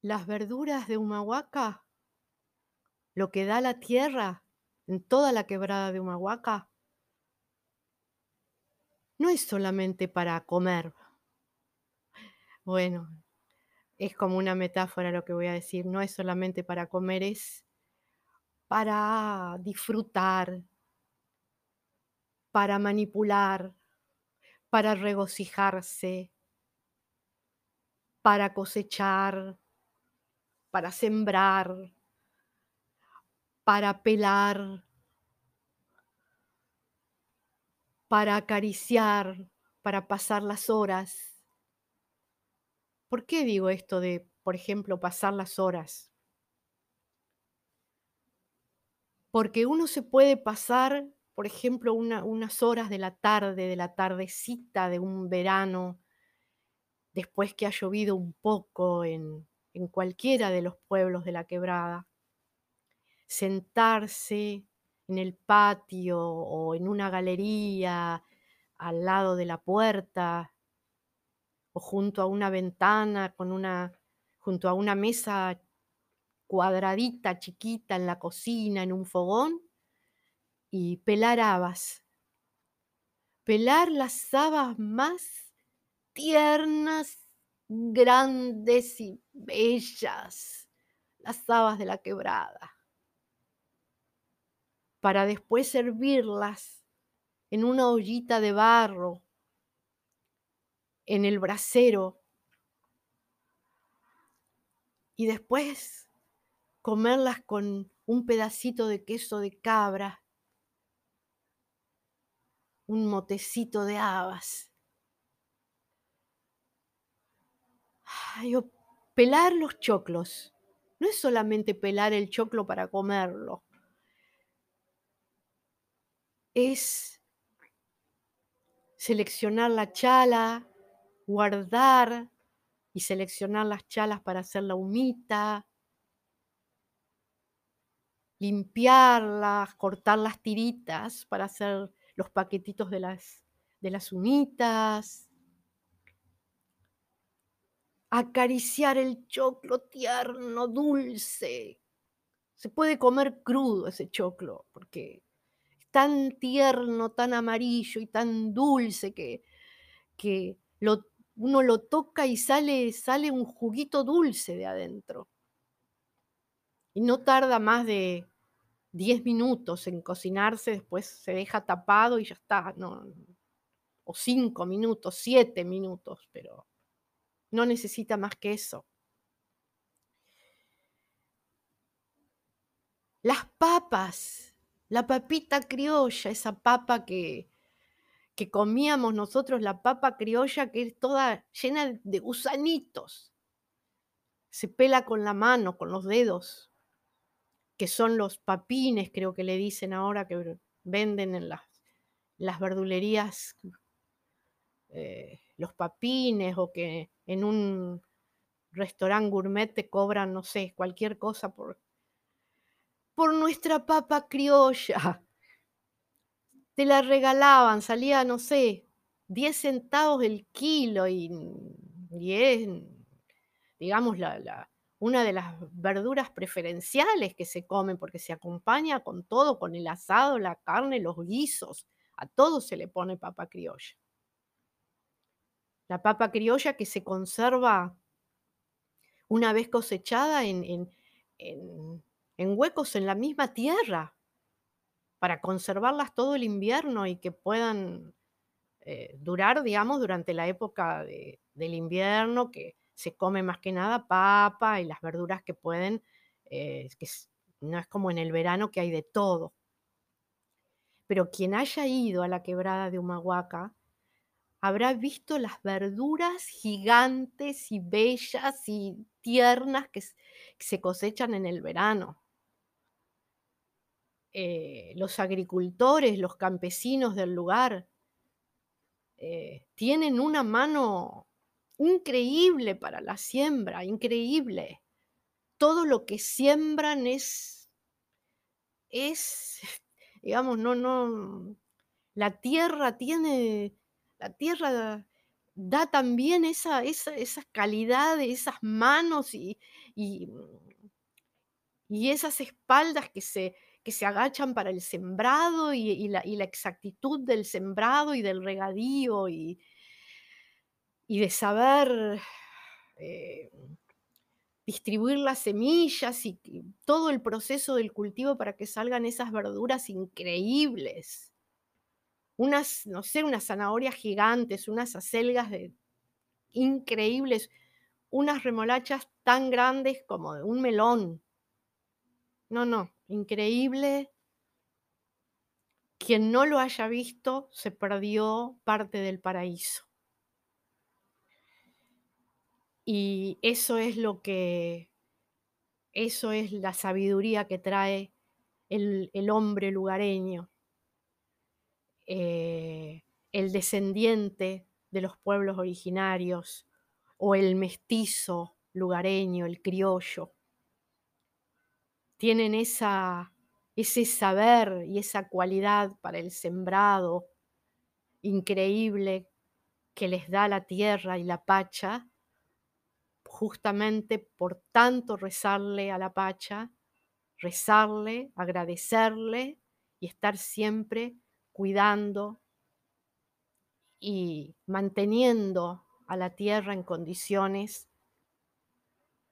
Las verduras de Humahuaca, lo que da la tierra en toda la quebrada de Humahuaca no es solamente para comer. Bueno, es como una metáfora lo que voy a decir, no es solamente para comer, es para disfrutar, para manipular, para regocijarse, para cosechar, para sembrar, para pelar, para acariciar, para pasar las horas. ¿Por qué digo esto de, por ejemplo, pasar las horas? Porque uno se puede pasar, por ejemplo, una- unas horas de la tarde, de la tardecita de un verano, después que ha llovido un poco en, en cualquiera de los pueblos de la quebrada, sentarse en el patio o en una galería al lado de la puerta o junto a una ventana con una junto a una mesa cuadradita, chiquita en la cocina, en un fogón y pelar habas. Pelar las habas más tiernas, grandes y bellas, las habas de la quebrada, para después servirlas en una ollita de barro, en el brasero, y después comerlas con un pedacito de queso de cabra, un motecito de habas. Pelar los choclos. No es solamente pelar el choclo para comerlo. Es seleccionar la chala, guardar y seleccionar las chalas para hacer la humita, limpiarlas, cortar las tiritas para hacer los paquetitos de las, de las humitas, acariciar el choclo tierno, dulce. Se puede comer crudo ese choclo porque es tan tierno, tan amarillo y tan dulce que, que uno lo toca y sale, sale un juguito dulce de adentro. Y no tarda más de 10 minutos en cocinarse, después se deja tapado y ya está. No, o 5 minutos, 7 minutos, pero no necesita más que eso. Las papas, la papita criolla, esa papa que, que comíamos nosotros, la papa criolla que es toda llena de gusanitos. Se pela con la mano, con los dedos, que son los papines, creo que le dicen ahora, que venden en las, las verdulerías eh, los papines o que en un restaurante gourmet te cobran, no sé, cualquier cosa por, por nuestra papa criolla. Te la regalaban, salía, no sé, 10 centavos el kilo y, y es, digamos, la, una de las verduras preferenciales que se comen porque se acompaña con todo, con el asado, la carne, los guisos. A todo se le pone papa criolla. La papa criolla que se conserva una vez cosechada en, en, en, huecos en la misma tierra para conservarlas todo el invierno y que puedan eh, durar, digamos, durante la época de, del invierno, que se come más que nada papa y las verduras que pueden, eh, que no es como en el verano que hay de todo. Pero quien haya ido a la quebrada de Humahuaca habrá visto las verduras gigantes y bellas y tiernas que, se cosechan en el verano. Eh, los agricultores, los campesinos del lugar, eh, tienen una mano increíble para la siembra, increíble. Todo lo que siembran es, es, digamos, no, no, la tierra tiene, la tierra da también esa, esa, calidad de esas manos y, esas espaldas que se, agachan para el sembrado y, la, exactitud del sembrado y del regadío y, de saber eh, distribuir las semillas y todo el proceso del cultivo para que salgan esas verduras increíbles. Unas, no sé, unas zanahorias gigantes, unas acelgas de, increíbles, unas remolachas tan grandes como de un melón. No, no, increíble. Quien no lo haya visto se perdió parte del paraíso. Y eso es lo que, eso es la sabiduría que trae el, el hombre lugareño, eh, el descendiente de los pueblos originarios o el mestizo lugareño, el criollo. Tienen esa, ese saber y esa cualidad para el sembrado increíble que les da la tierra y la pacha, justamente por tanto rezarle a la pacha, rezarle, agradecerle y estar siempre cuidando y manteniendo a la tierra en condiciones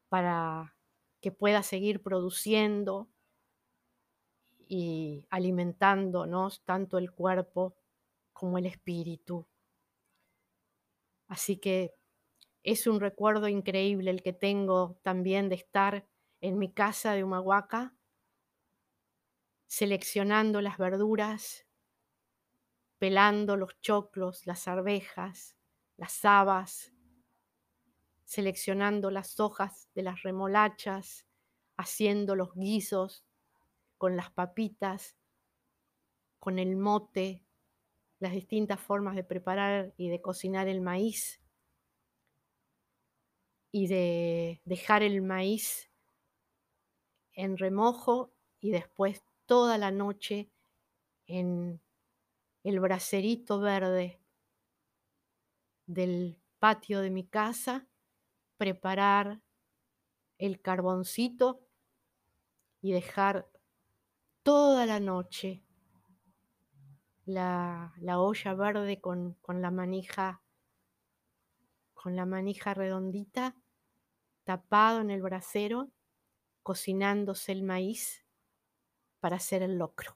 para que pueda seguir produciendo y alimentándonos tanto el cuerpo como el espíritu. Así que es un recuerdo increíble el que tengo también de estar en mi casa de Humahuaca, seleccionando las verduras, pelando los choclos, las arvejas, las habas, seleccionando las hojas de las remolachas, haciendo los guisos con las papitas, con el mote, las distintas formas de preparar y de cocinar el maíz y de dejar el maíz en remojo y después toda la noche en el bracerito verde del patio de mi casa, preparar el carboncito y dejar toda la noche la, la olla verde con, con la manija con la manija redondita tapado en el brasero cocinándose el maíz para hacer el locro.